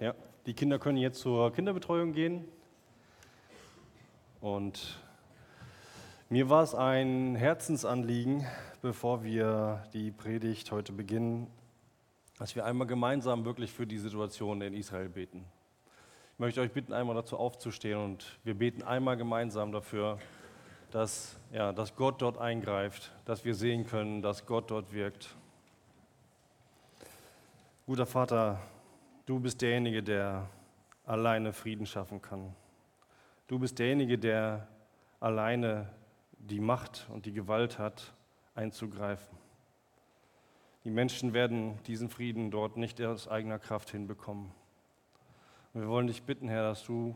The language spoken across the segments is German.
Ja, die Kinder können jetzt zur Kinderbetreuung gehen. Und mir war es ein Herzensanliegen, bevor wir die Predigt heute beginnen, dass wir einmal gemeinsam wirklich für die Situation in Israel beten. Ich möchte euch bitten, einmal dazu aufzustehen und wir beten einmal gemeinsam dafür, dass, ja, dass Gott dort eingreift, dass wir sehen können, dass Gott dort wirkt. Guter Vater, du bist derjenige, der alleine Frieden schaffen kann. Du bist derjenige, der alleine die Macht und die Gewalt hat, einzugreifen. Die Menschen werden diesen Frieden dort nicht aus eigener Kraft hinbekommen. Und wir wollen dich bitten, Herr, dass du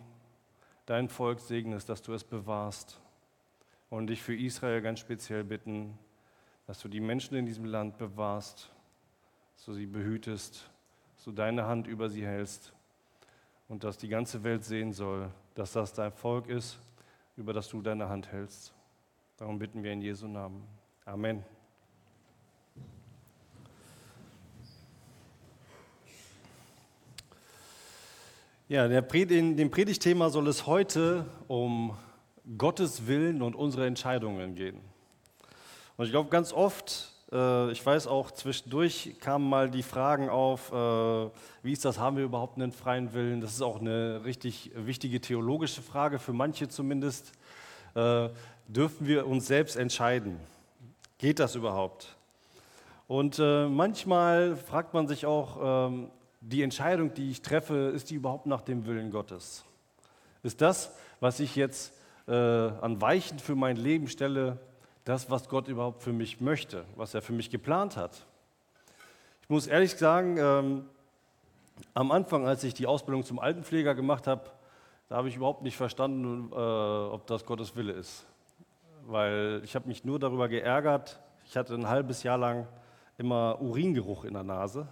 dein Volk segnest, dass du es bewahrst. Und dich für Israel ganz speziell bitten, dass du die Menschen in diesem Land bewahrst, dass du sie behütest, dass du deine Hand über sie hältst und dass die ganze Welt sehen soll, dass das dein Volk ist, über das du deine Hand hältst. Darum bitten wir in Jesu Namen. Amen. Ja, in dem Predigtthema soll es heute um Gottes Willen und unsere Entscheidungen gehen. Und ich glaube, ganz oft, ich weiß auch zwischendurch kamen mal die Fragen auf, äh, wie ist das, haben wir überhaupt einen freien Willen? Das ist auch eine richtig wichtige theologische Frage, für manche zumindest. Äh, dürfen wir uns selbst entscheiden? Geht das überhaupt? Und manchmal fragt man sich auch, ähm, die Entscheidung, die ich treffe, ist die überhaupt nach dem Willen Gottes? Ist das, was ich jetzt äh, an Weichen für mein Leben stelle, das, was Gott überhaupt für mich möchte, was er für mich geplant hat? Ich muss ehrlich sagen, ähm, am Anfang, als ich die Ausbildung zum Altenpfleger gemacht habe, da habe ich überhaupt nicht verstanden, äh, ob das Gottes Wille ist. Weil ich habe mich nur darüber geärgert. Ich hatte ein halbes Jahr lang immer Uringeruch in der Nase.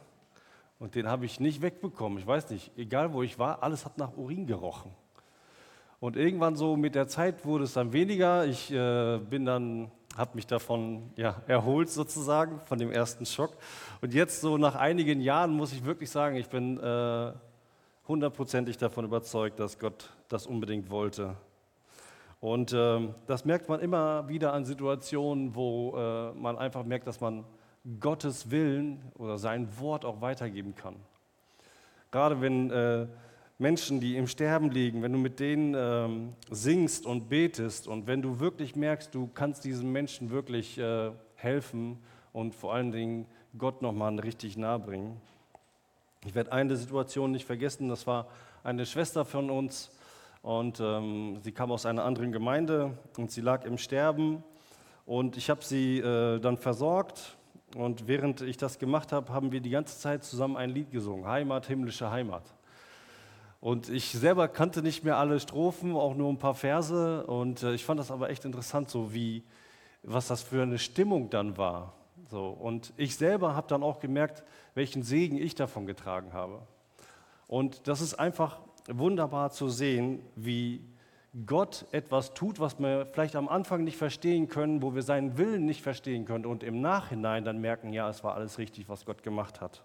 Und den habe ich nicht wegbekommen. Ich weiß nicht, egal wo ich war, alles hat nach Urin gerochen. Und irgendwann so mit der Zeit wurde es dann weniger. Ich äh, bin dann, habe mich davon ja, erholt sozusagen, von dem ersten Schock. Und jetzt so nach einigen Jahren muss ich wirklich sagen, ich bin äh, hundertprozentig davon überzeugt, dass Gott das unbedingt wollte. Und äh, das merkt man immer wieder an Situationen, wo äh, man einfach merkt, dass man Gottes Willen oder sein Wort auch weitergeben kann. Gerade wenn äh, Menschen, die im Sterben liegen, wenn du mit denen ähm, singst und betest und wenn du wirklich merkst, du kannst diesen Menschen wirklich äh, helfen und vor allen Dingen Gott nochmal richtig nahe bringen. Ich werde eine Situation nicht vergessen, das war eine Schwester von uns und ähm, sie kam aus einer anderen Gemeinde und sie lag im Sterben und ich habe sie äh, dann versorgt und während ich das gemacht habe, haben wir die ganze Zeit zusammen ein Lied gesungen, Heimat, himmlische Heimat. Und ich selber kannte nicht mehr alle Strophen, auch nur ein paar Verse. Und äh, ich fand das aber echt interessant, so wie, was das für eine Stimmung dann war. So, und ich selber habe dann auch gemerkt, welchen Segen ich davon getragen habe. Und das ist einfach wunderbar zu sehen, wie Gott etwas tut, was wir vielleicht am Anfang nicht verstehen können, wo wir seinen Willen nicht verstehen können und im Nachhinein dann merken, ja, es war alles richtig, was Gott gemacht hat.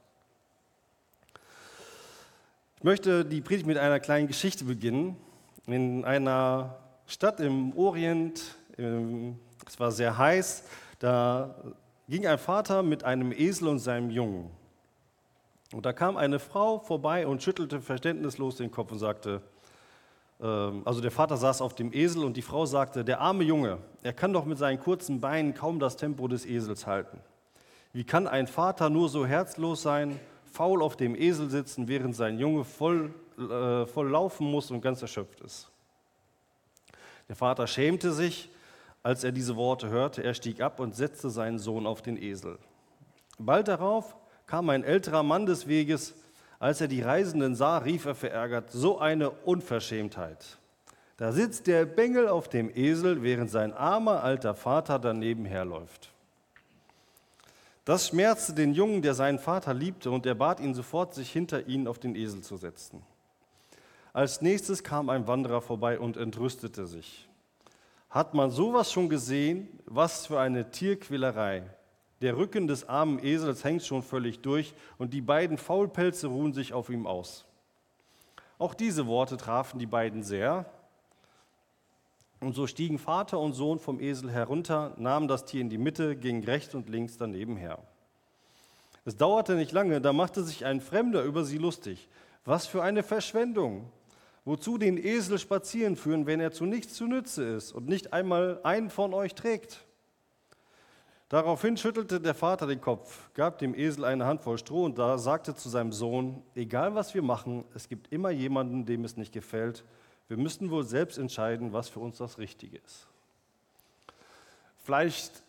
Ich möchte die Predigt mit einer kleinen Geschichte beginnen. In einer Stadt im Orient, es war sehr heiß, da ging ein Vater mit einem Esel und seinem Jungen. Und da kam eine Frau vorbei und schüttelte verständnislos den Kopf und sagte, ähm, also der Vater saß auf dem Esel und die Frau sagte, der arme Junge, er kann doch mit seinen kurzen Beinen kaum das Tempo des Esels halten. Wie kann ein Vater nur so herzlos sein, faul auf dem Esel sitzen, während sein Junge voll, äh, voll laufen muss und ganz erschöpft ist? Der Vater schämte sich, als er diese Worte hörte. Er stieg ab und setzte seinen Sohn auf den Esel. Bald darauf kam ein älterer Mann des Weges, als er die Reisenden sah, rief er verärgert, so eine Unverschämtheit. Da sitzt der Bengel auf dem Esel, während sein armer alter Vater daneben herläuft. Das schmerzte den Jungen, der seinen Vater liebte, und er bat ihn sofort, sich hinter ihn auf den Esel zu setzen. Als nächstes kam ein Wanderer vorbei und entrüstete sich. Hat man sowas schon gesehen? Was für eine Tierquälerei. Der Rücken des armen Esels hängt schon völlig durch und die beiden Faulpelze ruhen sich auf ihm aus. Auch diese Worte trafen die beiden sehr. Und so stiegen Vater und Sohn vom Esel herunter, nahmen das Tier in die Mitte, gingen rechts und links daneben her. Es dauerte nicht lange, da machte sich ein Fremder über sie lustig. Was für eine Verschwendung! Wozu den Esel spazieren führen, wenn er zu nichts zu Nütze ist und nicht einmal einen von euch trägt? Daraufhin schüttelte der Vater den Kopf, gab dem Esel eine Handvoll Stroh und da sagte zu seinem Sohn, egal was wir machen, es gibt immer jemanden, dem es nicht gefällt. Wir müssen wohl selbst entscheiden, was für uns das Richtige ist. Vielleicht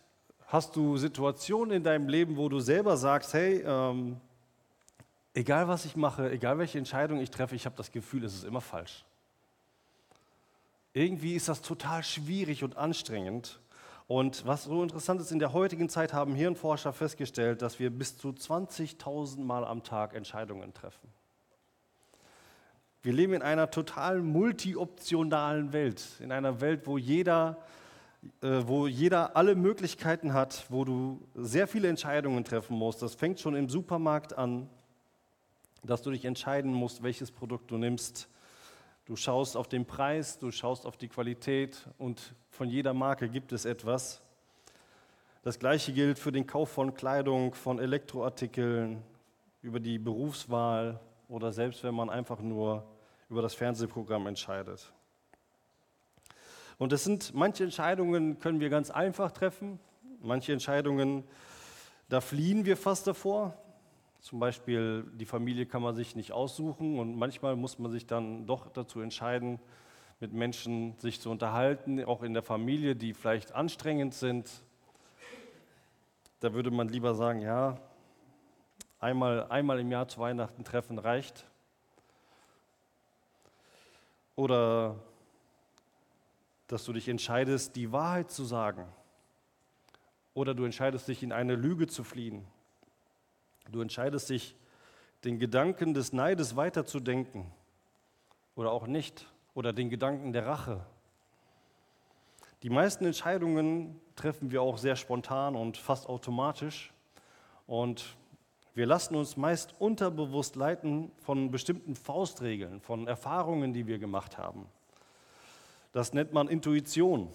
hast du Situationen in deinem Leben, wo du selber sagst, hey, ähm, egal was ich mache, egal welche Entscheidung ich treffe, ich habe das Gefühl, es ist immer falsch. Irgendwie ist das total schwierig und anstrengend. Und was so interessant ist, in der heutigen Zeit haben Hirnforscher festgestellt, dass wir bis zu 20.000 Mal am Tag Entscheidungen treffen. Wir leben in einer total multioptionalen Welt, in einer Welt, wo jeder, äh, wo jeder alle Möglichkeiten hat, wo du sehr viele Entscheidungen treffen musst. Das fängt schon im Supermarkt an, dass du dich entscheiden musst, welches Produkt du nimmst. Du schaust auf den Preis, du schaust auf die Qualität und von jeder Marke gibt es etwas. Das gleiche gilt für den Kauf von Kleidung, von Elektroartikeln, über die Berufswahl oder selbst wenn man einfach nur über das Fernsehprogramm entscheidet. Und es sind manche Entscheidungen können wir ganz einfach treffen, manche Entscheidungen da fliehen wir fast davor. Zum Beispiel die Familie kann man sich nicht aussuchen und manchmal muss man sich dann doch dazu entscheiden, mit Menschen sich zu unterhalten, auch in der Familie, die vielleicht anstrengend sind. Da würde man lieber sagen, ja, einmal, einmal im Jahr zu Weihnachten treffen reicht. Oder dass du dich entscheidest, die Wahrheit zu sagen. Oder du entscheidest dich, in eine Lüge zu fliehen. Du entscheidest dich, den Gedanken des Neides weiterzudenken oder auch nicht oder den Gedanken der Rache. Die meisten Entscheidungen treffen wir auch sehr spontan und fast automatisch und wir lassen uns meist unterbewusst leiten von bestimmten Faustregeln, von Erfahrungen, die wir gemacht haben. Das nennt man Intuition.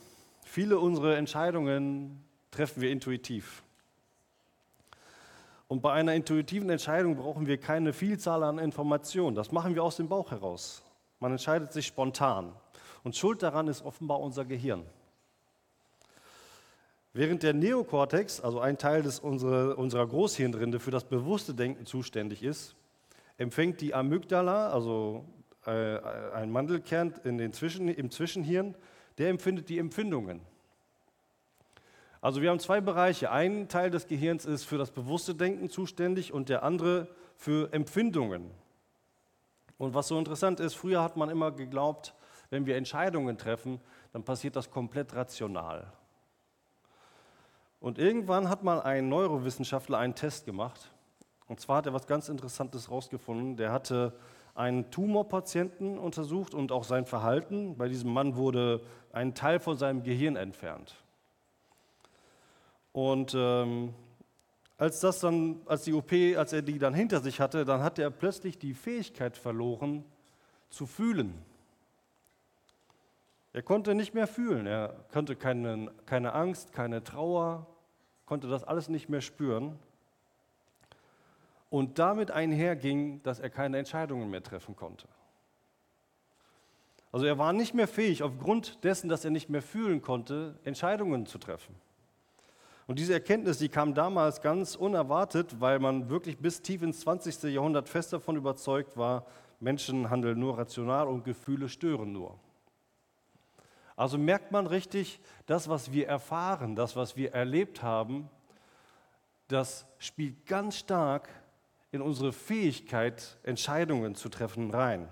Viele unserer Entscheidungen treffen wir intuitiv. Und bei einer intuitiven Entscheidung brauchen wir keine Vielzahl an Informationen. Das machen wir aus dem Bauch heraus. Man entscheidet sich spontan. Und schuld daran ist offenbar unser Gehirn. Während der Neokortex, also ein Teil des, unsere, unserer Großhirnrinde, für das bewusste Denken zuständig ist, empfängt die Amygdala, also äh, ein Mandelkern in den Zwischen, im Zwischenhirn, der empfindet die Empfindungen. Also wir haben zwei Bereiche. Ein Teil des Gehirns ist für das bewusste Denken zuständig und der andere für Empfindungen. Und was so interessant ist, früher hat man immer geglaubt, wenn wir Entscheidungen treffen, dann passiert das komplett rational. Und irgendwann hat mal ein Neurowissenschaftler einen Test gemacht. Und zwar hat er was ganz Interessantes herausgefunden. Der hatte einen Tumorpatienten untersucht und auch sein Verhalten. Bei diesem Mann wurde ein Teil von seinem Gehirn entfernt. Und ähm, als, das dann, als die OP, als er die dann hinter sich hatte, dann hat er plötzlich die Fähigkeit verloren zu fühlen. Er konnte nicht mehr fühlen, er konnte keine, keine Angst, keine Trauer, konnte das alles nicht mehr spüren. Und damit einherging, dass er keine Entscheidungen mehr treffen konnte. Also er war nicht mehr fähig, aufgrund dessen, dass er nicht mehr fühlen konnte, Entscheidungen zu treffen. Und diese Erkenntnis, die kam damals ganz unerwartet, weil man wirklich bis tief ins 20. Jahrhundert fest davon überzeugt war, Menschen handeln nur rational und Gefühle stören nur. Also merkt man richtig, das, was wir erfahren, das, was wir erlebt haben, das spielt ganz stark in unsere Fähigkeit, Entscheidungen zu treffen, rein.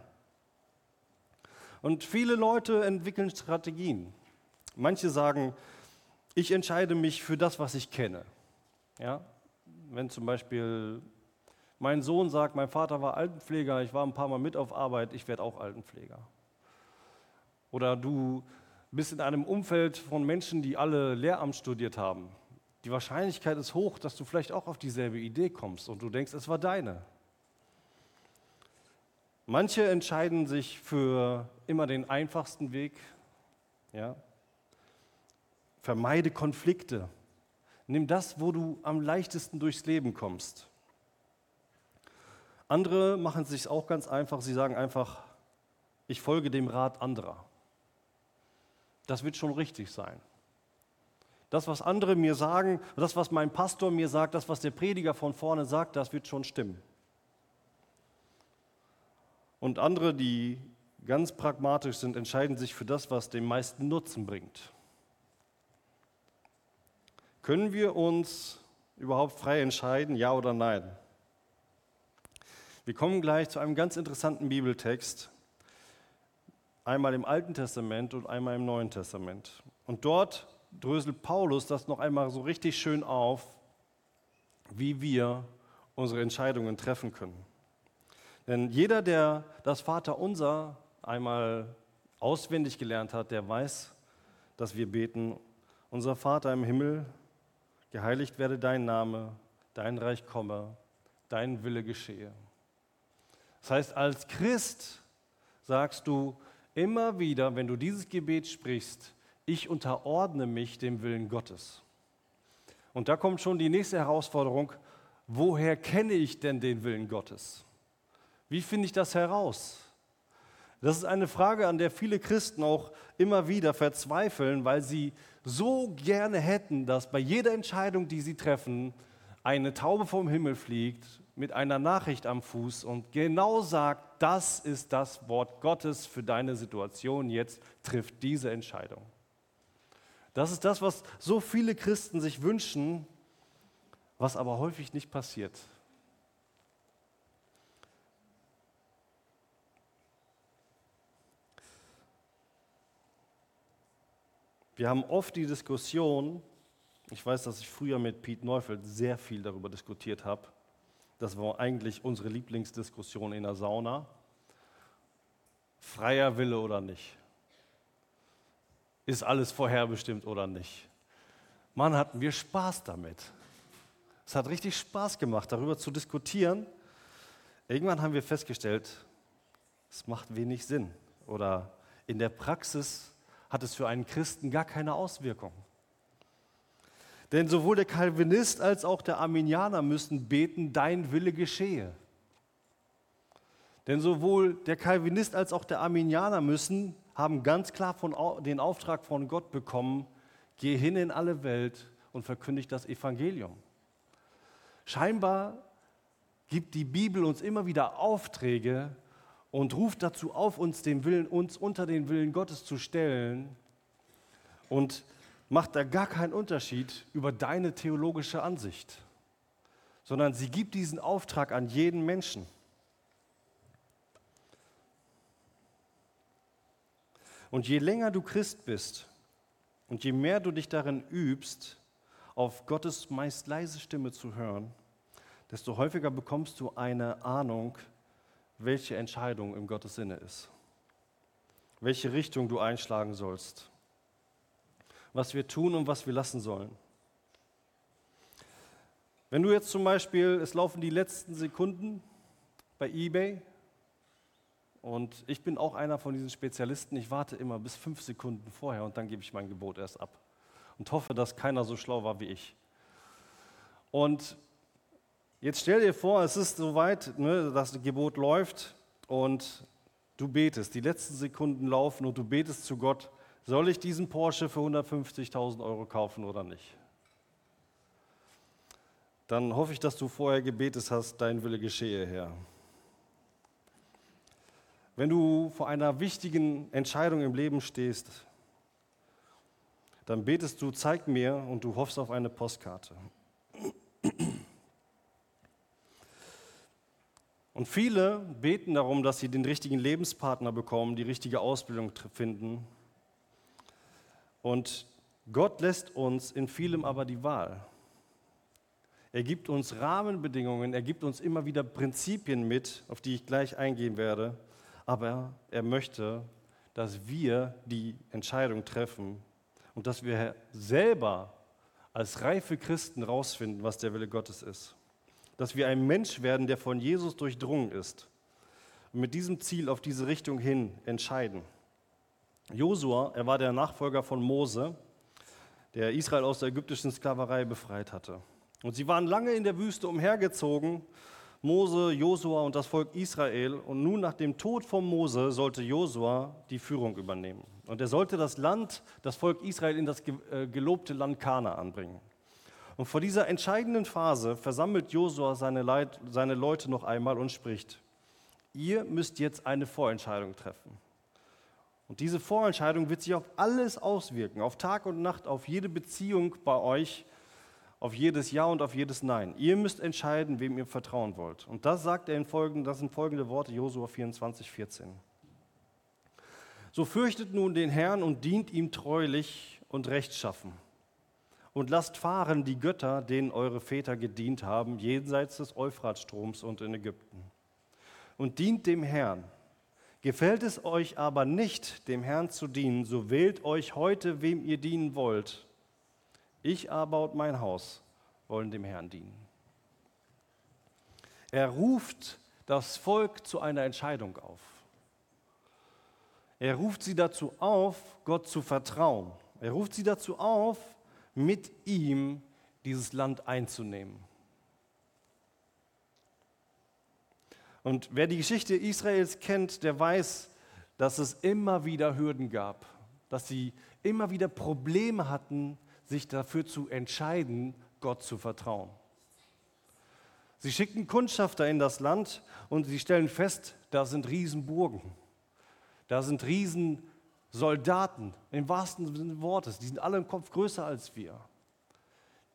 Und viele Leute entwickeln Strategien. Manche sagen, ich entscheide mich für das, was ich kenne. Ja? Wenn zum Beispiel mein Sohn sagt, mein Vater war Altenpfleger, ich war ein paar Mal mit auf Arbeit, ich werde auch Altenpfleger. Oder du bist in einem Umfeld von Menschen, die alle Lehramt studiert haben. Die Wahrscheinlichkeit ist hoch, dass du vielleicht auch auf dieselbe Idee kommst und du denkst, es war deine. Manche entscheiden sich für immer den einfachsten Weg. Ja? Vermeide Konflikte. Nimm das, wo du am leichtesten durchs Leben kommst. Andere machen es sich auch ganz einfach. Sie sagen einfach, ich folge dem Rat anderer. Das wird schon richtig sein. Das, was andere mir sagen, das, was mein Pastor mir sagt, das, was der Prediger von vorne sagt, das wird schon stimmen. Und andere, die ganz pragmatisch sind, entscheiden sich für das, was den meisten Nutzen bringt. Können wir uns überhaupt frei entscheiden, ja oder nein? Wir kommen gleich zu einem ganz interessanten Bibeltext, einmal im Alten Testament und einmal im Neuen Testament. Und dort dröselt Paulus das noch einmal so richtig schön auf, wie wir unsere Entscheidungen treffen können. Denn jeder, der das Vaterunser einmal auswendig gelernt hat, der weiß, dass wir beten, unser Vater im Himmel, geheiligt werde dein Name, dein Reich komme, dein Wille geschehe. Das heißt, als Christ sagst du immer wieder, wenn du dieses Gebet sprichst, ich unterordne mich dem Willen Gottes. Und da kommt schon die nächste Herausforderung, woher kenne ich denn den Willen Gottes? Wie finde ich das heraus? Das ist eine Frage, an der viele Christen auch immer wieder verzweifeln, weil sie so gerne hätten, dass bei jeder Entscheidung, die sie treffen, eine Taube vom Himmel fliegt mit einer Nachricht am Fuß und genau sagt, das ist das Wort Gottes für deine Situation, jetzt trifft diese Entscheidung. Das ist das, was so viele Christen sich wünschen, was aber häufig nicht passiert. Wir haben oft die Diskussion, ich weiß, dass ich früher mit Pete Neufeld sehr viel darüber diskutiert habe. Das war eigentlich unsere Lieblingsdiskussion in der Sauna. Freier Wille oder nicht? Ist alles vorherbestimmt oder nicht? Mann, hatten wir Spaß damit. Es hat richtig Spaß gemacht, darüber zu diskutieren. Irgendwann haben wir festgestellt, es macht wenig Sinn. Oder in der Praxis hat es für einen Christen gar keine Auswirkung. Denn sowohl der Calvinist als auch der Arminianer müssen beten, dein Wille geschehe. Denn sowohl der Calvinist als auch der Arminianer müssen, haben ganz klar von, den Auftrag von Gott bekommen, geh hin in alle Welt und verkündigt das Evangelium. Scheinbar gibt die Bibel uns immer wieder Aufträge, und ruft dazu auf, uns, den Willen, uns unter den Willen Gottes zu stellen und macht da gar keinen Unterschied über deine theologische Ansicht, sondern sie gibt diesen Auftrag an jeden Menschen. Und je länger du Christ bist und je mehr du dich darin übst, auf Gottes meist leise Stimme zu hören, desto häufiger bekommst du eine Ahnung, welche Entscheidung im Gottes Sinne ist, welche Richtung du einschlagen sollst, was wir tun und was wir lassen sollen. Wenn du jetzt zum Beispiel, es laufen die letzten Sekunden bei eBay und ich bin auch einer von diesen Spezialisten, ich warte immer bis fünf Sekunden vorher und dann gebe ich mein Gebot erst ab und hoffe, dass keiner so schlau war wie ich. Und Jetzt stell dir vor, es ist soweit, ne, das Gebot läuft und du betest. Die letzten Sekunden laufen und du betest zu Gott, soll ich diesen Porsche für 150.000 Euro kaufen oder nicht? Dann hoffe ich, dass du vorher gebetet hast, dein Wille geschehe, Herr. Wenn du vor einer wichtigen Entscheidung im Leben stehst, dann betest du, zeig mir und du hoffst auf eine Postkarte. Und viele beten darum, dass sie den richtigen Lebenspartner bekommen, die richtige Ausbildung finden. Und Gott lässt uns in vielem aber die Wahl. Er gibt uns Rahmenbedingungen, er gibt uns immer wieder Prinzipien mit, auf die ich gleich eingehen werde. Aber er möchte, dass wir die Entscheidung treffen und dass wir selber als reife Christen rausfinden, was der Wille Gottes ist dass wir ein Mensch werden, der von Jesus durchdrungen ist. und mit diesem Ziel auf diese Richtung hin entscheiden. Josua, er war der Nachfolger von Mose, der Israel aus der ägyptischen Sklaverei befreit hatte. Und sie waren lange in der Wüste umhergezogen, Mose, Josua und das Volk Israel. Und nun nach dem Tod von Mose sollte Josua die Führung übernehmen. Und er sollte das Land, das Volk Israel in das äh, gelobte Land Kana anbringen. Und vor dieser entscheidenden Phase versammelt Josua seine, seine Leute noch einmal und spricht, ihr müsst jetzt eine Vorentscheidung treffen. Und diese Vorentscheidung wird sich auf alles auswirken, auf Tag und Nacht, auf jede Beziehung bei euch, auf jedes Ja und auf jedes Nein. Ihr müsst entscheiden, wem ihr vertrauen wollt. Und das sagt er in folgenden, das sind folgende Worte, Josua 24, 14. So fürchtet nun den Herrn und dient ihm treulich und rechtschaffen. Und lasst fahren die Götter, denen eure Väter gedient haben, jenseits des Euphratstroms und in Ägypten. Und dient dem Herrn. Gefällt es euch aber nicht, dem Herrn zu dienen, so wählt euch heute, wem ihr dienen wollt ich aber und mein Haus wollen dem Herrn dienen. Er ruft das Volk zu einer Entscheidung auf. Er ruft sie dazu auf, Gott zu vertrauen. Er ruft sie dazu auf, mit ihm dieses Land einzunehmen. Und wer die Geschichte Israels kennt, der weiß, dass es immer wieder Hürden gab, dass sie immer wieder Probleme hatten, sich dafür zu entscheiden, Gott zu vertrauen. Sie schicken Kundschafter in das Land und sie stellen fest, da sind Riesenburgen, da sind Riesensoldaten, im wahrsten Sinne des Wortes, die sind alle im Kopf größer als wir.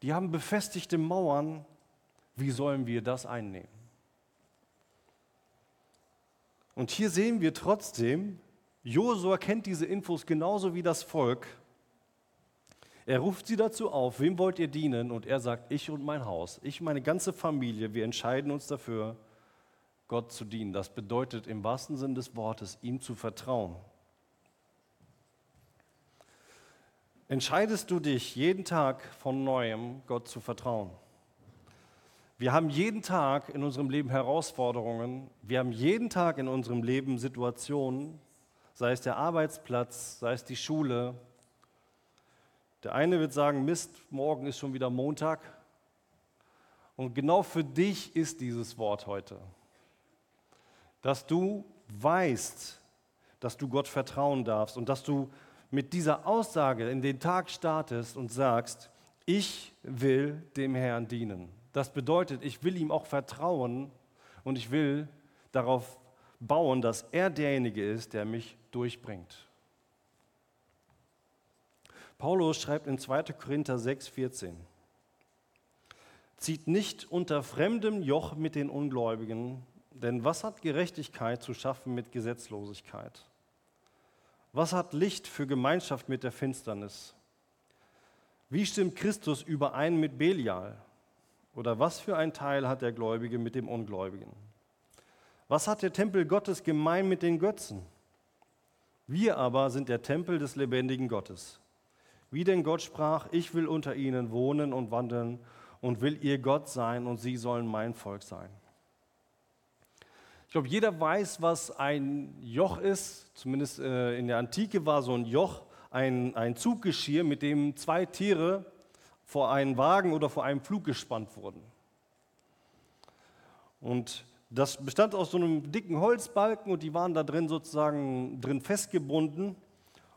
Die haben befestigte Mauern, wie sollen wir das einnehmen? Und hier sehen wir trotzdem, Josua kennt diese Infos genauso wie das Volk er ruft sie dazu auf, wem wollt ihr dienen? Und er sagt, ich und mein Haus, ich und meine ganze Familie, wir entscheiden uns dafür, Gott zu dienen. Das bedeutet im wahrsten Sinn des Wortes, ihm zu vertrauen. Entscheidest du dich jeden Tag von neuem, Gott zu vertrauen? Wir haben jeden Tag in unserem Leben Herausforderungen. Wir haben jeden Tag in unserem Leben Situationen, sei es der Arbeitsplatz, sei es die Schule, der eine wird sagen, Mist, morgen ist schon wieder Montag. Und genau für dich ist dieses Wort heute. Dass du weißt, dass du Gott vertrauen darfst und dass du mit dieser Aussage in den Tag startest und sagst, ich will dem Herrn dienen. Das bedeutet, ich will ihm auch vertrauen und ich will darauf bauen, dass er derjenige ist, der mich durchbringt. Paulus schreibt in 2. Korinther 6, 14, zieht nicht unter fremdem Joch mit den Ungläubigen, denn was hat Gerechtigkeit zu schaffen mit Gesetzlosigkeit? Was hat Licht für Gemeinschaft mit der Finsternis? Wie stimmt Christus überein mit Belial? Oder was für ein Teil hat der Gläubige mit dem Ungläubigen? Was hat der Tempel Gottes gemein mit den Götzen? Wir aber sind der Tempel des lebendigen Gottes. Wie denn Gott sprach, ich will unter ihnen wohnen und wandeln und will ihr Gott sein und sie sollen mein Volk sein. Ich glaube, jeder weiß, was ein Joch ist. Zumindest äh, in der Antike war so ein Joch ein, ein Zuggeschirr, mit dem zwei Tiere vor einen Wagen oder vor einem Flug gespannt wurden. Und das bestand aus so einem dicken Holzbalken und die waren da drin sozusagen drin festgebunden.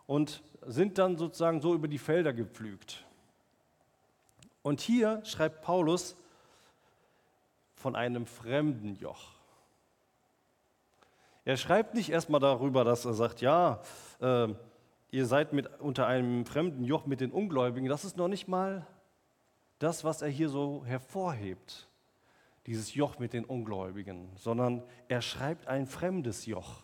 Und sind dann sozusagen so über die Felder gepflügt. Und hier schreibt Paulus von einem fremden Joch. Er schreibt nicht erstmal darüber, dass er sagt, ja, äh, ihr seid mit, unter einem fremden Joch mit den Ungläubigen. Das ist noch nicht mal das, was er hier so hervorhebt, dieses Joch mit den Ungläubigen, sondern er schreibt ein fremdes Joch.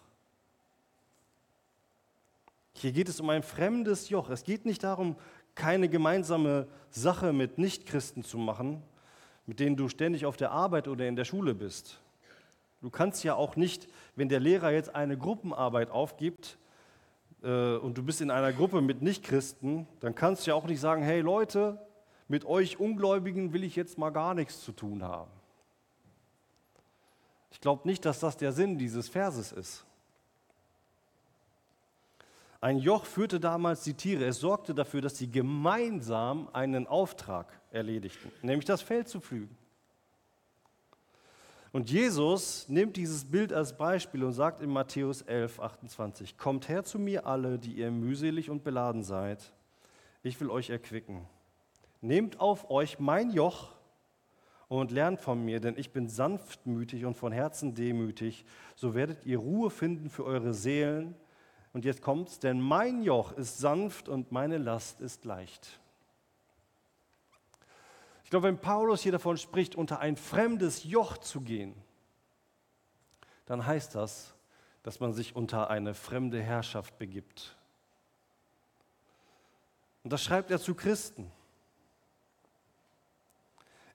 Hier geht es um ein fremdes Joch. Es geht nicht darum, keine gemeinsame Sache mit Nichtchristen zu machen, mit denen du ständig auf der Arbeit oder in der Schule bist. Du kannst ja auch nicht, wenn der Lehrer jetzt eine Gruppenarbeit aufgibt äh, und du bist in einer Gruppe mit Nichtchristen, dann kannst du ja auch nicht sagen, hey Leute, mit euch Ungläubigen will ich jetzt mal gar nichts zu tun haben. Ich glaube nicht, dass das der Sinn dieses Verses ist. Ein Joch führte damals die Tiere. Es sorgte dafür, dass sie gemeinsam einen Auftrag erledigten, nämlich das Feld zu pflügen. Und Jesus nimmt dieses Bild als Beispiel und sagt in Matthäus 11, 28, Kommt her zu mir alle, die ihr mühselig und beladen seid, ich will euch erquicken. Nehmt auf euch mein Joch und lernt von mir, denn ich bin sanftmütig und von Herzen demütig, so werdet ihr Ruhe finden für eure Seelen, und jetzt kommt's, denn mein Joch ist sanft und meine Last ist leicht. Ich glaube, wenn Paulus hier davon spricht, unter ein fremdes Joch zu gehen, dann heißt das, dass man sich unter eine fremde Herrschaft begibt. Und das schreibt er zu Christen.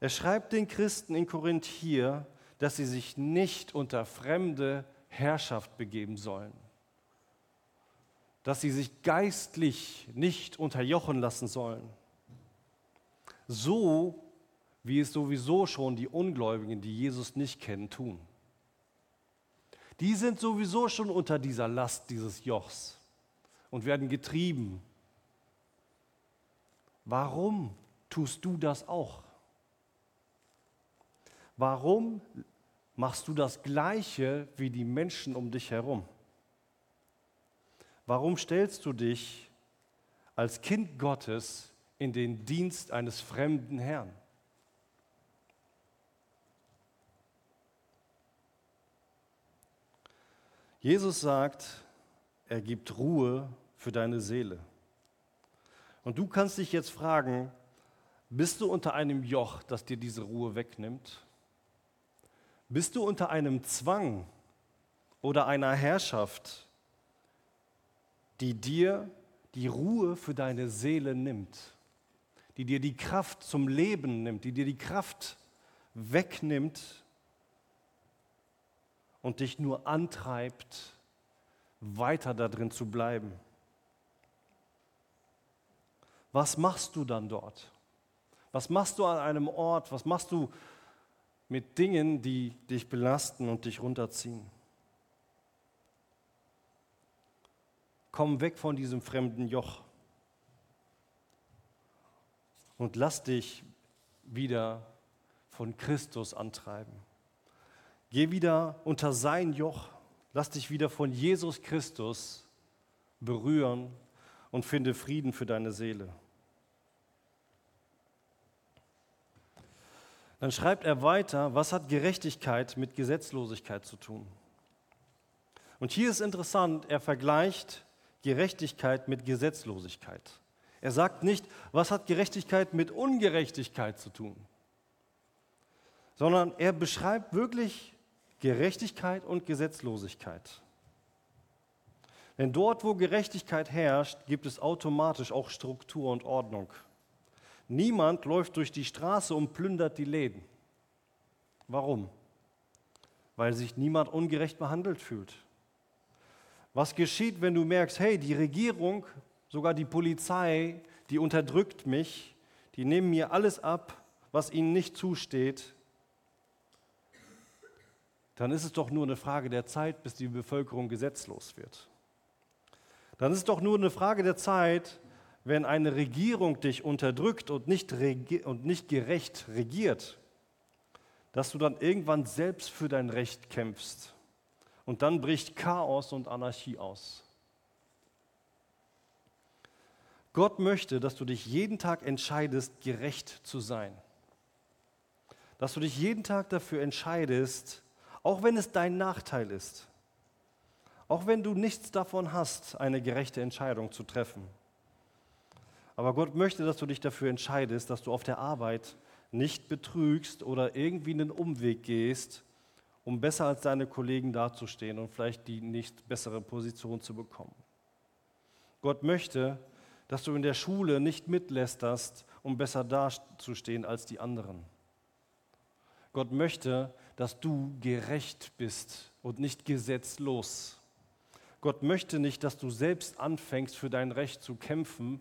Er schreibt den Christen in Korinth hier, dass sie sich nicht unter fremde Herrschaft begeben sollen dass sie sich geistlich nicht unterjochen lassen sollen. So wie es sowieso schon die Ungläubigen, die Jesus nicht kennen, tun. Die sind sowieso schon unter dieser Last dieses Jochs und werden getrieben. Warum tust du das auch? Warum machst du das Gleiche wie die Menschen um dich herum? Warum stellst du dich als Kind Gottes in den Dienst eines fremden Herrn? Jesus sagt, er gibt Ruhe für deine Seele. Und du kannst dich jetzt fragen, bist du unter einem Joch, das dir diese Ruhe wegnimmt? Bist du unter einem Zwang oder einer Herrschaft, die dir die Ruhe für deine Seele nimmt, die dir die Kraft zum Leben nimmt, die dir die Kraft wegnimmt und dich nur antreibt, weiter darin zu bleiben. Was machst du dann dort? Was machst du an einem Ort? Was machst du mit Dingen, die dich belasten und dich runterziehen? Komm weg von diesem fremden Joch und lass dich wieder von Christus antreiben. Geh wieder unter sein Joch, lass dich wieder von Jesus Christus berühren und finde Frieden für deine Seele. Dann schreibt er weiter, was hat Gerechtigkeit mit Gesetzlosigkeit zu tun? Und hier ist interessant, er vergleicht Gerechtigkeit mit Gesetzlosigkeit. Er sagt nicht, was hat Gerechtigkeit mit Ungerechtigkeit zu tun, sondern er beschreibt wirklich Gerechtigkeit und Gesetzlosigkeit. Denn dort, wo Gerechtigkeit herrscht, gibt es automatisch auch Struktur und Ordnung. Niemand läuft durch die Straße und plündert die Läden. Warum? Weil sich niemand ungerecht behandelt fühlt. Was geschieht, wenn du merkst, hey, die Regierung, sogar die Polizei, die unterdrückt mich, die nehmen mir alles ab, was ihnen nicht zusteht, dann ist es doch nur eine Frage der Zeit, bis die Bevölkerung gesetzlos wird. Dann ist es doch nur eine Frage der Zeit, wenn eine Regierung dich unterdrückt und nicht, und nicht gerecht regiert, dass du dann irgendwann selbst für dein Recht kämpfst und dann bricht Chaos und Anarchie aus. Gott möchte, dass du dich jeden Tag entscheidest, gerecht zu sein. Dass du dich jeden Tag dafür entscheidest, auch wenn es dein Nachteil ist, auch wenn du nichts davon hast, eine gerechte Entscheidung zu treffen. Aber Gott möchte, dass du dich dafür entscheidest, dass du auf der Arbeit nicht betrügst oder irgendwie einen Umweg gehst, um besser als deine Kollegen dazustehen und vielleicht die nicht bessere Position zu bekommen. Gott möchte, dass du in der Schule nicht mitlästerst, um besser dazustehen als die anderen. Gott möchte, dass du gerecht bist und nicht gesetzlos. Gott möchte nicht, dass du selbst anfängst, für dein Recht zu kämpfen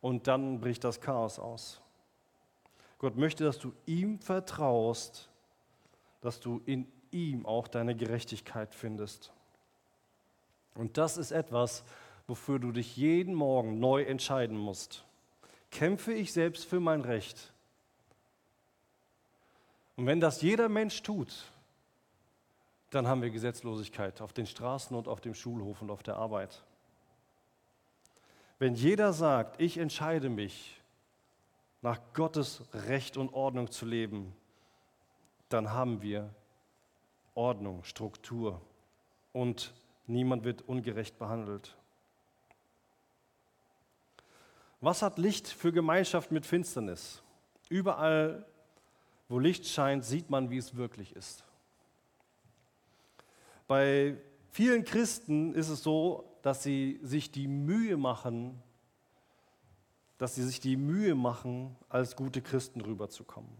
und dann bricht das Chaos aus. Gott möchte, dass du ihm vertraust, dass du in ihm auch deine Gerechtigkeit findest. Und das ist etwas, wofür du dich jeden Morgen neu entscheiden musst. Kämpfe ich selbst für mein Recht? Und wenn das jeder Mensch tut, dann haben wir Gesetzlosigkeit auf den Straßen und auf dem Schulhof und auf der Arbeit. Wenn jeder sagt, ich entscheide mich, nach Gottes Recht und Ordnung zu leben, dann haben wir Ordnung, Struktur und niemand wird ungerecht behandelt. Was hat Licht für Gemeinschaft mit Finsternis? Überall, wo Licht scheint, sieht man, wie es wirklich ist. Bei vielen Christen ist es so, dass sie sich die Mühe machen, dass sie sich die Mühe machen, als gute Christen rüberzukommen.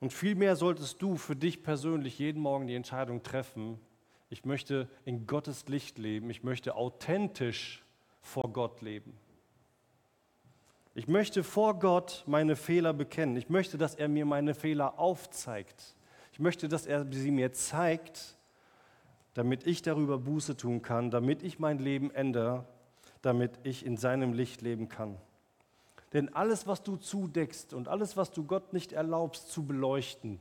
Und vielmehr solltest du für dich persönlich jeden Morgen die Entscheidung treffen, ich möchte in Gottes Licht leben, ich möchte authentisch vor Gott leben. Ich möchte vor Gott meine Fehler bekennen. Ich möchte, dass er mir meine Fehler aufzeigt. Ich möchte, dass er sie mir zeigt, damit ich darüber Buße tun kann, damit ich mein Leben ändere, damit ich in seinem Licht leben kann. Denn alles, was du zudeckst und alles, was du Gott nicht erlaubst zu beleuchten,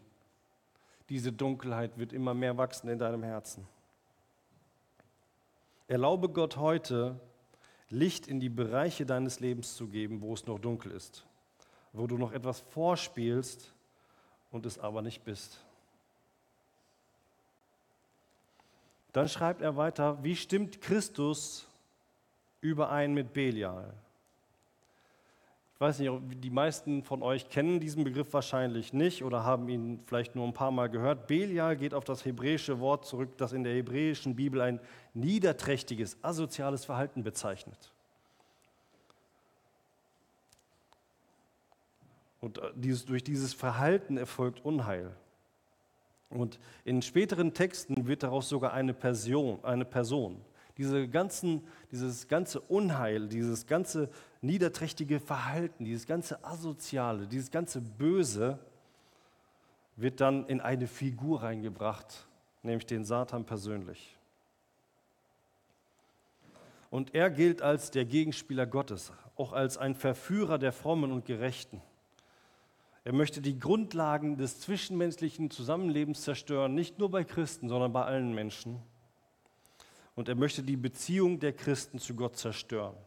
diese Dunkelheit wird immer mehr wachsen in deinem Herzen. Erlaube Gott heute, Licht in die Bereiche deines Lebens zu geben, wo es noch dunkel ist, wo du noch etwas vorspielst und es aber nicht bist. Dann schreibt er weiter, wie stimmt Christus überein mit Belial? Ich weiß nicht, die meisten von euch kennen diesen Begriff wahrscheinlich nicht oder haben ihn vielleicht nur ein paar Mal gehört. Belial geht auf das hebräische Wort zurück, das in der hebräischen Bibel ein niederträchtiges, asoziales Verhalten bezeichnet. Und äh, dieses, durch dieses Verhalten erfolgt Unheil. Und in späteren Texten wird daraus sogar eine Person. Eine Person. Diese ganzen, dieses ganze Unheil, dieses ganze niederträchtige Verhalten, dieses ganze Asoziale, dieses ganze Böse wird dann in eine Figur reingebracht, nämlich den Satan persönlich. Und er gilt als der Gegenspieler Gottes, auch als ein Verführer der Frommen und Gerechten. Er möchte die Grundlagen des zwischenmenschlichen Zusammenlebens zerstören, nicht nur bei Christen, sondern bei allen Menschen. Und er möchte die Beziehung der Christen zu Gott zerstören.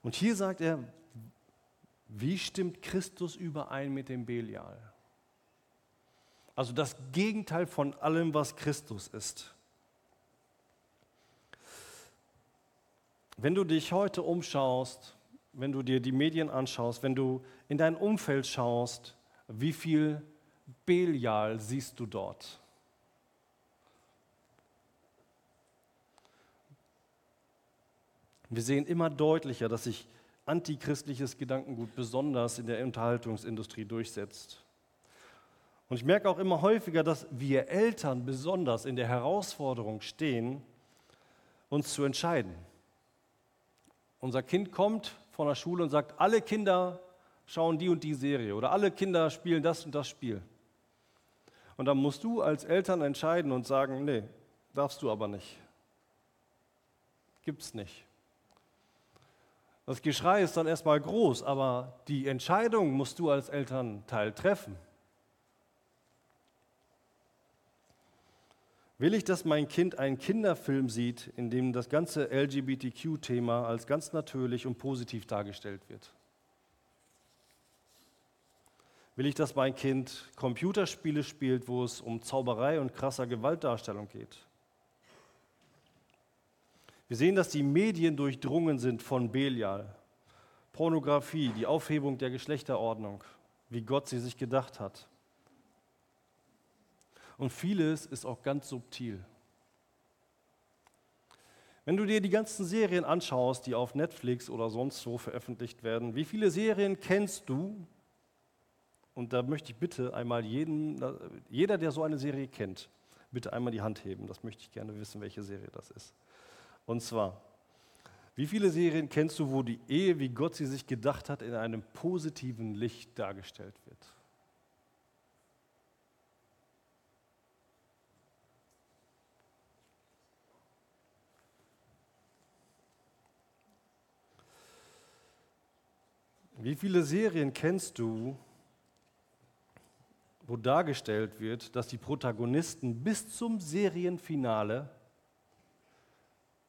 Und hier sagt er, wie stimmt Christus überein mit dem Belial? Also das Gegenteil von allem, was Christus ist. Wenn du dich heute umschaust, wenn du dir die Medien anschaust, wenn du in dein Umfeld schaust, wie viel Belial siehst du dort? Wir sehen immer deutlicher, dass sich antichristliches Gedankengut besonders in der Unterhaltungsindustrie durchsetzt. Und ich merke auch immer häufiger, dass wir Eltern besonders in der Herausforderung stehen, uns zu entscheiden. Unser Kind kommt von der Schule und sagt, alle Kinder schauen die und die Serie oder alle Kinder spielen das und das Spiel. Und dann musst du als Eltern entscheiden und sagen, nee, darfst du aber nicht. Gibt's nicht. Das Geschrei ist dann erstmal groß, aber die Entscheidung musst du als Elternteil treffen. Will ich, dass mein Kind einen Kinderfilm sieht, in dem das ganze LGBTQ-Thema als ganz natürlich und positiv dargestellt wird? Will ich, dass mein Kind Computerspiele spielt, wo es um Zauberei und krasser Gewaltdarstellung geht? Wir sehen, dass die Medien durchdrungen sind von Belial, Pornografie, die Aufhebung der Geschlechterordnung, wie Gott sie sich gedacht hat. Und vieles ist auch ganz subtil. Wenn du dir die ganzen Serien anschaust, die auf Netflix oder sonst wo veröffentlicht werden, wie viele Serien kennst du? Und da möchte ich bitte einmal jeden, jeder, der so eine Serie kennt, bitte einmal die Hand heben. Das möchte ich gerne wissen, welche Serie das ist. Und zwar, wie viele Serien kennst du, wo die Ehe, wie Gott sie sich gedacht hat, in einem positiven Licht dargestellt wird? Wie viele Serien kennst du, wo dargestellt wird, dass die Protagonisten bis zum Serienfinale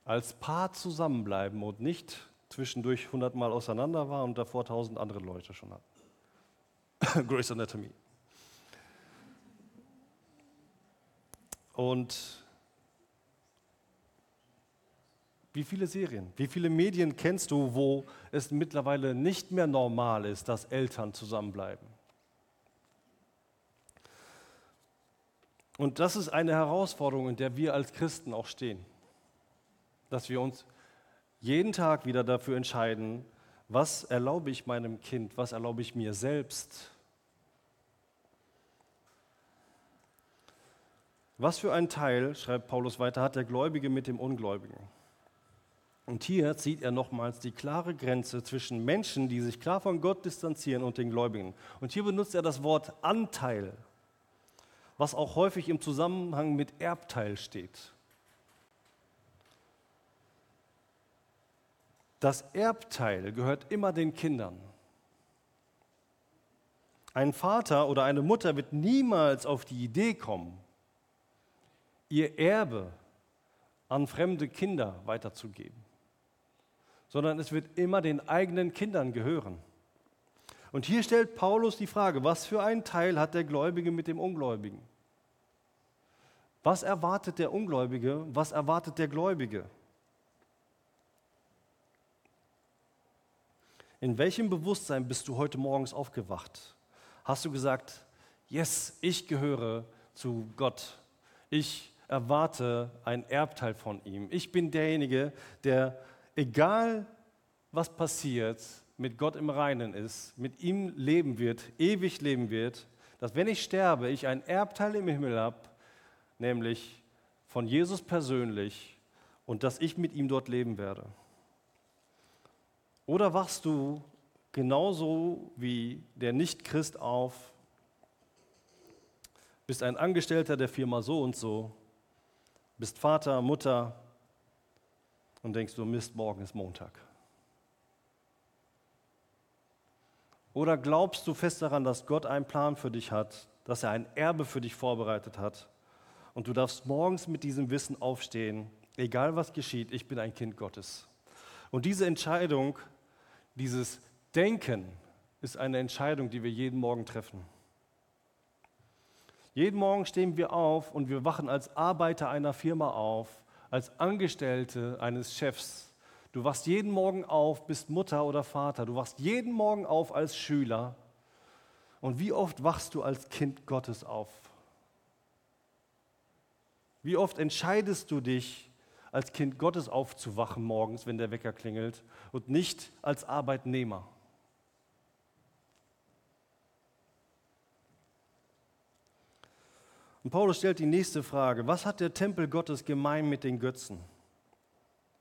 als Paar zusammenbleiben und nicht zwischendurch hundertmal auseinander waren und davor tausend andere Leute schon hatten. Grace Anatomy. Und wie viele Serien, wie viele Medien kennst du, wo es mittlerweile nicht mehr normal ist, dass Eltern zusammenbleiben? Und das ist eine Herausforderung, in der wir als Christen auch stehen. Dass wir uns jeden Tag wieder dafür entscheiden, was erlaube ich meinem Kind, was erlaube ich mir selbst. Was für ein Teil, schreibt Paulus weiter, hat der Gläubige mit dem Ungläubigen? Und hier zieht er nochmals die klare Grenze zwischen Menschen, die sich klar von Gott distanzieren, und den Gläubigen. Und hier benutzt er das Wort Anteil was auch häufig im Zusammenhang mit Erbteil steht. Das Erbteil gehört immer den Kindern. Ein Vater oder eine Mutter wird niemals auf die Idee kommen, ihr Erbe an fremde Kinder weiterzugeben, sondern es wird immer den eigenen Kindern gehören. Und hier stellt Paulus die Frage, was für einen Teil hat der Gläubige mit dem Ungläubigen? Was erwartet der Ungläubige? Was erwartet der Gläubige? In welchem Bewusstsein bist du heute morgens aufgewacht? Hast du gesagt, yes, ich gehöre zu Gott. Ich erwarte ein Erbteil von ihm. Ich bin derjenige, der, egal was passiert, mit Gott im Reinen ist, mit ihm leben wird, ewig leben wird, dass wenn ich sterbe, ich ein Erbteil im Himmel habe, nämlich von Jesus persönlich und dass ich mit ihm dort leben werde. Oder wachst du genauso wie der Nicht-Christ auf, bist ein Angestellter der Firma so und so, bist Vater, Mutter und denkst du, Mist, morgen ist Montag. Oder glaubst du fest daran, dass Gott einen Plan für dich hat, dass er ein Erbe für dich vorbereitet hat und du darfst morgens mit diesem Wissen aufstehen, egal was geschieht, ich bin ein Kind Gottes. Und diese Entscheidung, dieses Denken, ist eine Entscheidung, die wir jeden Morgen treffen. Jeden Morgen stehen wir auf und wir wachen als Arbeiter einer Firma auf, als Angestellte eines Chefs, Du wachst jeden Morgen auf, bist Mutter oder Vater. Du wachst jeden Morgen auf als Schüler. Und wie oft wachst du als Kind Gottes auf? Wie oft entscheidest du dich, als Kind Gottes aufzuwachen morgens, wenn der Wecker klingelt, und nicht als Arbeitnehmer? Und Paulus stellt die nächste Frage, was hat der Tempel Gottes gemein mit den Götzen?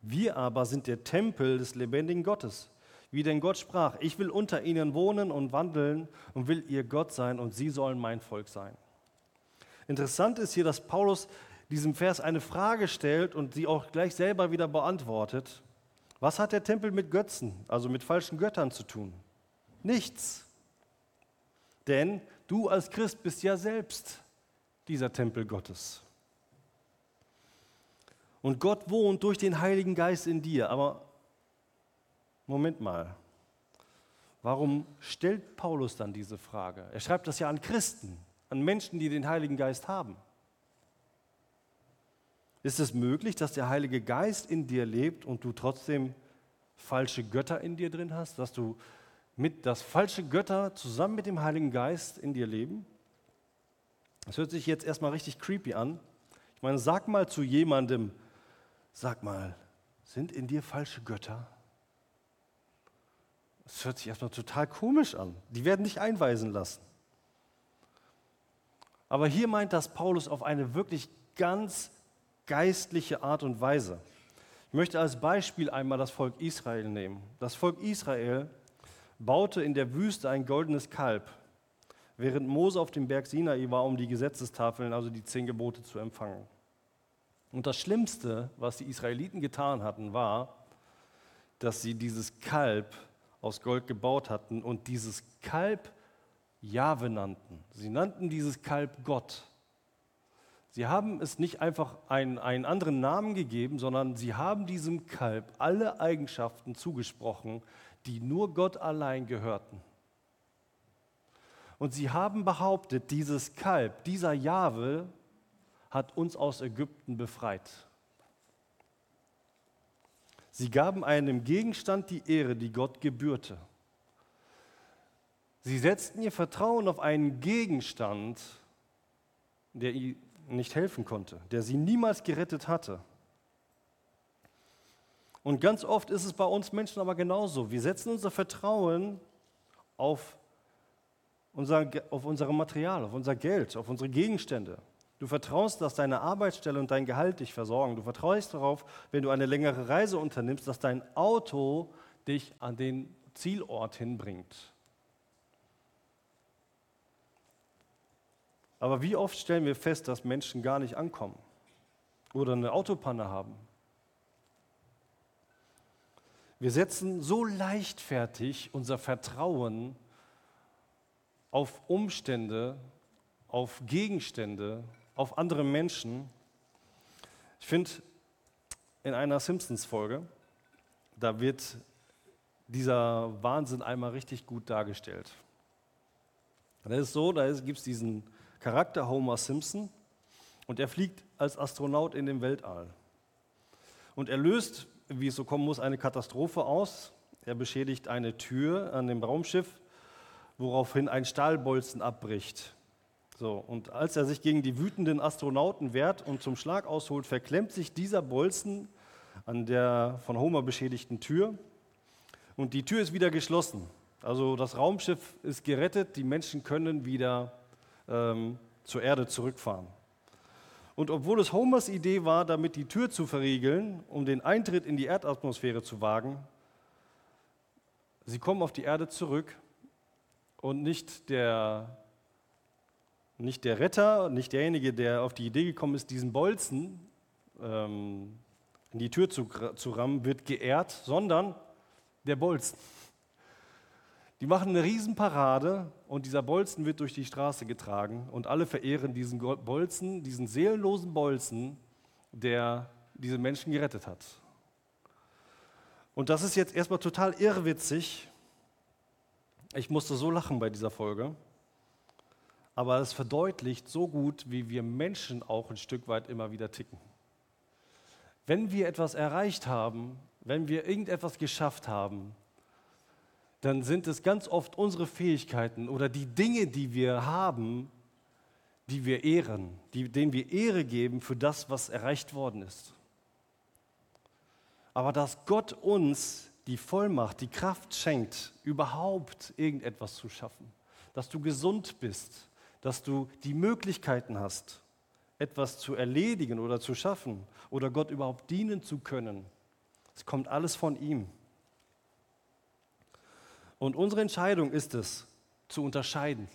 Wir aber sind der Tempel des lebendigen Gottes. Wie denn Gott sprach, ich will unter ihnen wohnen und wandeln und will ihr Gott sein und sie sollen mein Volk sein. Interessant ist hier, dass Paulus diesem Vers eine Frage stellt und sie auch gleich selber wieder beantwortet. Was hat der Tempel mit Götzen, also mit falschen Göttern zu tun? Nichts. Denn du als Christ bist ja selbst dieser Tempel Gottes. Und Gott wohnt durch den Heiligen Geist in dir. Aber Moment mal, warum stellt Paulus dann diese Frage? Er schreibt das ja an Christen, an Menschen, die den Heiligen Geist haben. Ist es möglich, dass der Heilige Geist in dir lebt und du trotzdem falsche Götter in dir drin hast, dass du mit das falsche Götter zusammen mit dem Heiligen Geist in dir leben? Das hört sich jetzt erstmal richtig creepy an. Ich meine, sag mal zu jemandem, Sag mal, sind in dir falsche Götter? Das hört sich erstmal total komisch an. Die werden dich einweisen lassen. Aber hier meint das Paulus auf eine wirklich ganz geistliche Art und Weise. Ich möchte als Beispiel einmal das Volk Israel nehmen. Das Volk Israel baute in der Wüste ein goldenes Kalb, während Mose auf dem Berg Sinai war, um die Gesetzestafeln, also die zehn Gebote, zu empfangen. Und das Schlimmste, was die Israeliten getan hatten, war, dass sie dieses Kalb aus Gold gebaut hatten und dieses Kalb Jahwe nannten. Sie nannten dieses Kalb Gott. Sie haben es nicht einfach einen, einen anderen Namen gegeben, sondern sie haben diesem Kalb alle Eigenschaften zugesprochen, die nur Gott allein gehörten. Und sie haben behauptet, dieses Kalb, dieser Jahwe, hat uns aus Ägypten befreit. Sie gaben einem Gegenstand die Ehre, die Gott gebührte. Sie setzten ihr Vertrauen auf einen Gegenstand, der ihnen nicht helfen konnte, der sie niemals gerettet hatte. Und ganz oft ist es bei uns Menschen aber genauso. Wir setzen unser Vertrauen auf unser, auf unser Material, auf unser Geld, auf unsere Gegenstände. Du vertraust, dass deine Arbeitsstelle und dein Gehalt dich versorgen. Du vertraust darauf, wenn du eine längere Reise unternimmst, dass dein Auto dich an den Zielort hinbringt. Aber wie oft stellen wir fest, dass Menschen gar nicht ankommen oder eine Autopanne haben? Wir setzen so leichtfertig unser Vertrauen auf Umstände, auf Gegenstände, auf andere Menschen. Ich finde, in einer Simpsons-Folge, da wird dieser Wahnsinn einmal richtig gut dargestellt. Das ist so, da gibt es diesen Charakter Homer Simpson und er fliegt als Astronaut in den Weltall. Und er löst, wie es so kommen muss, eine Katastrophe aus. Er beschädigt eine Tür an dem Raumschiff, woraufhin ein Stahlbolzen abbricht. So, und als er sich gegen die wütenden Astronauten wehrt und zum Schlag ausholt, verklemmt sich dieser Bolzen an der von Homer beschädigten Tür und die Tür ist wieder geschlossen. Also das Raumschiff ist gerettet, die Menschen können wieder ähm, zur Erde zurückfahren. Und obwohl es Homers Idee war, damit die Tür zu verriegeln, um den Eintritt in die Erdatmosphäre zu wagen, sie kommen auf die Erde zurück und nicht der nicht der Retter, nicht derjenige, der auf die Idee gekommen ist, diesen Bolzen ähm, in die Tür zu, zu rammen, wird geehrt, sondern der Bolzen. Die machen eine Riesenparade und dieser Bolzen wird durch die Straße getragen und alle verehren diesen Bolzen, diesen seelenlosen Bolzen, der diese Menschen gerettet hat. Und das ist jetzt erstmal total irrwitzig. Ich musste so lachen bei dieser Folge aber es verdeutlicht so gut, wie wir Menschen auch ein Stück weit immer wieder ticken. Wenn wir etwas erreicht haben, wenn wir irgendetwas geschafft haben, dann sind es ganz oft unsere Fähigkeiten oder die Dinge, die wir haben, die wir ehren, die, denen wir Ehre geben für das, was erreicht worden ist. Aber dass Gott uns die Vollmacht, die Kraft schenkt, überhaupt irgendetwas zu schaffen, dass du gesund bist, dass du die Möglichkeiten hast, etwas zu erledigen oder zu schaffen oder Gott überhaupt dienen zu können. Es kommt alles von ihm. Und unsere Entscheidung ist es, zu unterscheiden.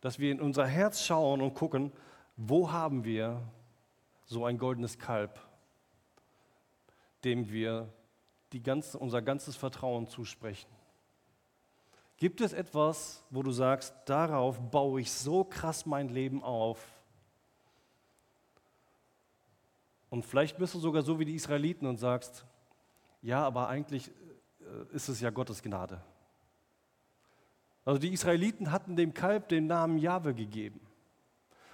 Dass wir in unser Herz schauen und gucken, wo haben wir so ein goldenes Kalb, dem wir ganze, unser ganzes Vertrauen zusprechen. Gibt es etwas, wo du sagst, darauf baue ich so krass mein Leben auf? Und vielleicht bist du sogar so wie die Israeliten und sagst, ja, aber eigentlich äh, ist es ja Gottes Gnade. Also die Israeliten hatten dem Kalb den Namen Jahwe gegeben.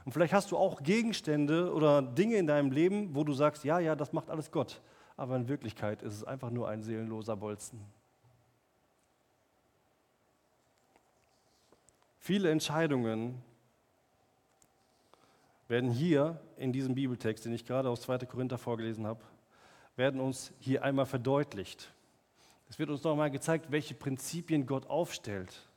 Und vielleicht hast du auch Gegenstände oder Dinge in deinem Leben, wo du sagst, ja, ja, das macht alles Gott. Aber in Wirklichkeit ist es einfach nur ein seelenloser Bolzen. Viele Entscheidungen werden hier in diesem Bibeltext, den ich gerade aus 2. Korinther vorgelesen habe, werden uns hier einmal verdeutlicht. Es wird uns nochmal gezeigt, welche Prinzipien Gott aufstellt.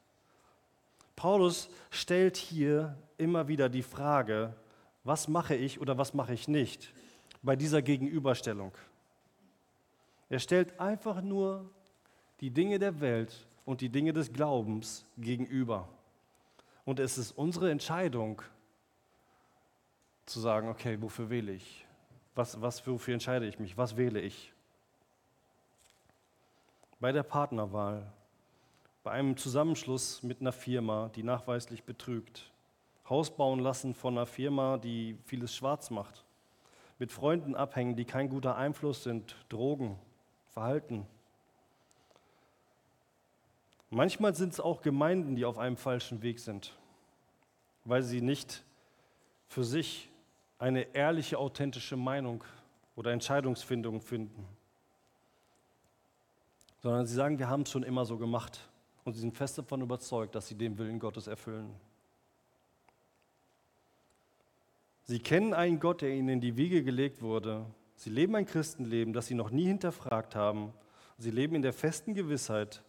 Paulus stellt hier immer wieder die Frage, was mache ich oder was mache ich nicht bei dieser Gegenüberstellung. Er stellt einfach nur die Dinge der Welt und die Dinge des Glaubens gegenüber. Und es ist unsere Entscheidung zu sagen, okay, wofür wähle ich? Was, was, wofür entscheide ich mich? Was wähle ich? bei der Partnerwahl, bei einem Zusammenschluss mit einer Firma, die nachweislich betrügt, Haus bauen lassen von einer Firma, die vieles schwarz macht, mit Freunden abhängen, die kein guter Einfluss sind, Drogen, Verhalten. Manchmal sind es auch Gemeinden, die auf einem falschen Weg sind, weil sie nicht für sich eine ehrliche, authentische Meinung oder Entscheidungsfindung finden, sondern sie sagen, wir haben es schon immer so gemacht und sie sind fest davon überzeugt, dass sie den Willen Gottes erfüllen. Sie kennen einen Gott, der ihnen in die Wiege gelegt wurde. Sie leben ein Christenleben, das sie noch nie hinterfragt haben. Sie leben in der festen Gewissheit,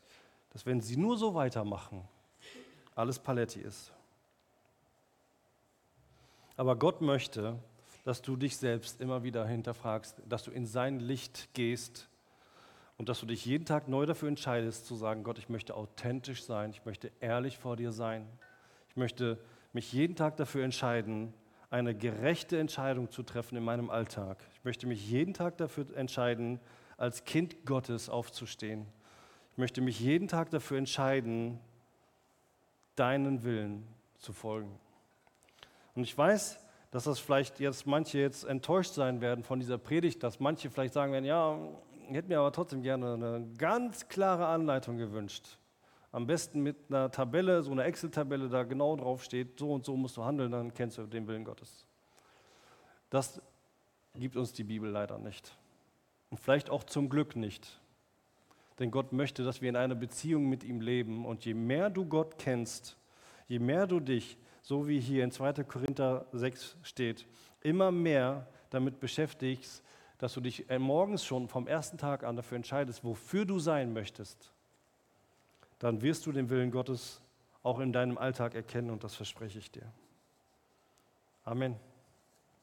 dass wenn sie nur so weitermachen, alles Paletti ist. Aber Gott möchte, dass du dich selbst immer wieder hinterfragst, dass du in sein Licht gehst und dass du dich jeden Tag neu dafür entscheidest, zu sagen, Gott, ich möchte authentisch sein, ich möchte ehrlich vor dir sein, ich möchte mich jeden Tag dafür entscheiden, eine gerechte Entscheidung zu treffen in meinem Alltag. Ich möchte mich jeden Tag dafür entscheiden, als Kind Gottes aufzustehen. Ich möchte mich jeden Tag dafür entscheiden, deinen Willen zu folgen. Und ich weiß, dass das vielleicht jetzt manche jetzt enttäuscht sein werden von dieser Predigt, dass manche vielleicht sagen werden, ja, ich hätte mir aber trotzdem gerne eine ganz klare Anleitung gewünscht. Am besten mit einer Tabelle, so einer Excel-Tabelle, da genau drauf steht, so und so musst du handeln, dann kennst du den Willen Gottes. Das gibt uns die Bibel leider nicht. Und vielleicht auch zum Glück nicht. Denn Gott möchte, dass wir in einer Beziehung mit ihm leben. Und je mehr du Gott kennst, je mehr du dich, so wie hier in 2. Korinther 6 steht, immer mehr damit beschäftigst, dass du dich morgens schon vom ersten Tag an dafür entscheidest, wofür du sein möchtest, dann wirst du den Willen Gottes auch in deinem Alltag erkennen und das verspreche ich dir. Amen.